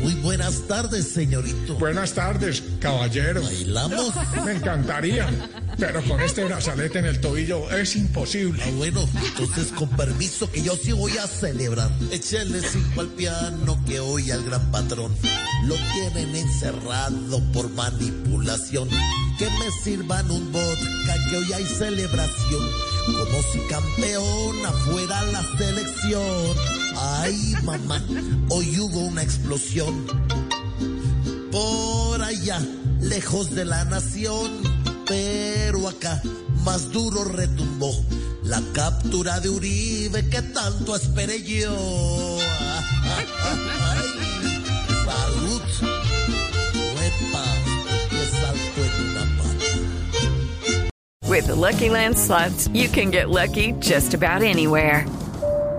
Muy buenas tardes, señorito. Buenas tardes, caballero. ¿Bailamos? Me encantaría, pero con este brazalete en el tobillo es imposible. Ah, bueno, entonces con permiso que yo sí voy a celebrar. Échale cinco al piano que hoy al gran patrón lo tienen encerrado por manipulación. Que me sirvan un vodka que hoy hay celebración. Como si campeona fuera la selección. Ay, mamá, hoy hubo una explosión. Por allá, lejos de la nación, pero acá, más duro retumbó la captura de Uribe que tanto esperé yo. Ay, salud, huepa, que salto en una pata. With the Lucky Land slots, you can get lucky just about anywhere.